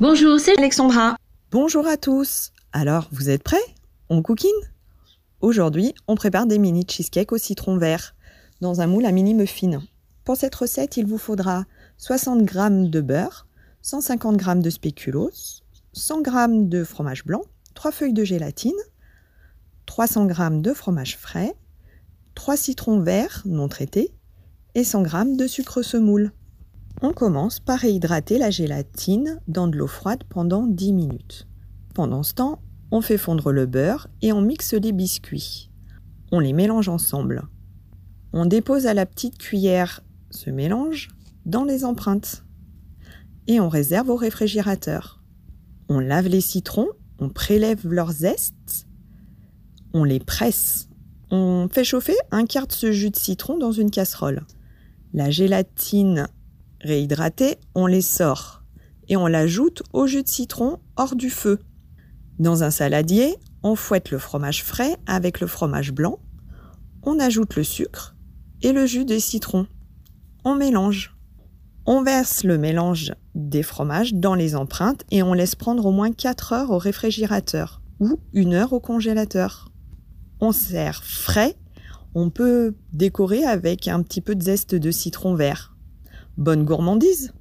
Bonjour, c'est Alexandra. Bonjour à tous. Alors, vous êtes prêts? On cookine Aujourd'hui, on prépare des mini cheesecakes au citron vert dans un moule à mini muffin. Pour cette recette, il vous faudra 60 g de beurre, 150 g de spéculoos, 100 g de fromage blanc, 3 feuilles de gélatine, 300 g de fromage frais, 3 citrons verts non traités et 100 g de sucre semoule. On commence par réhydrater la gélatine dans de l'eau froide pendant 10 minutes. Pendant ce temps, on fait fondre le beurre et on mixe les biscuits. On les mélange ensemble. On dépose à la petite cuillère ce mélange dans les empreintes et on réserve au réfrigérateur. On lave les citrons, on prélève leurs zestes, on les presse. On fait chauffer un quart de ce jus de citron dans une casserole. La gélatine Réhydratés, on les sort et on l'ajoute au jus de citron hors du feu. Dans un saladier, on fouette le fromage frais avec le fromage blanc, on ajoute le sucre et le jus de citron. On mélange. On verse le mélange des fromages dans les empreintes et on laisse prendre au moins 4 heures au réfrigérateur ou une heure au congélateur. On sert frais. On peut décorer avec un petit peu de zeste de citron vert. Bonne gourmandise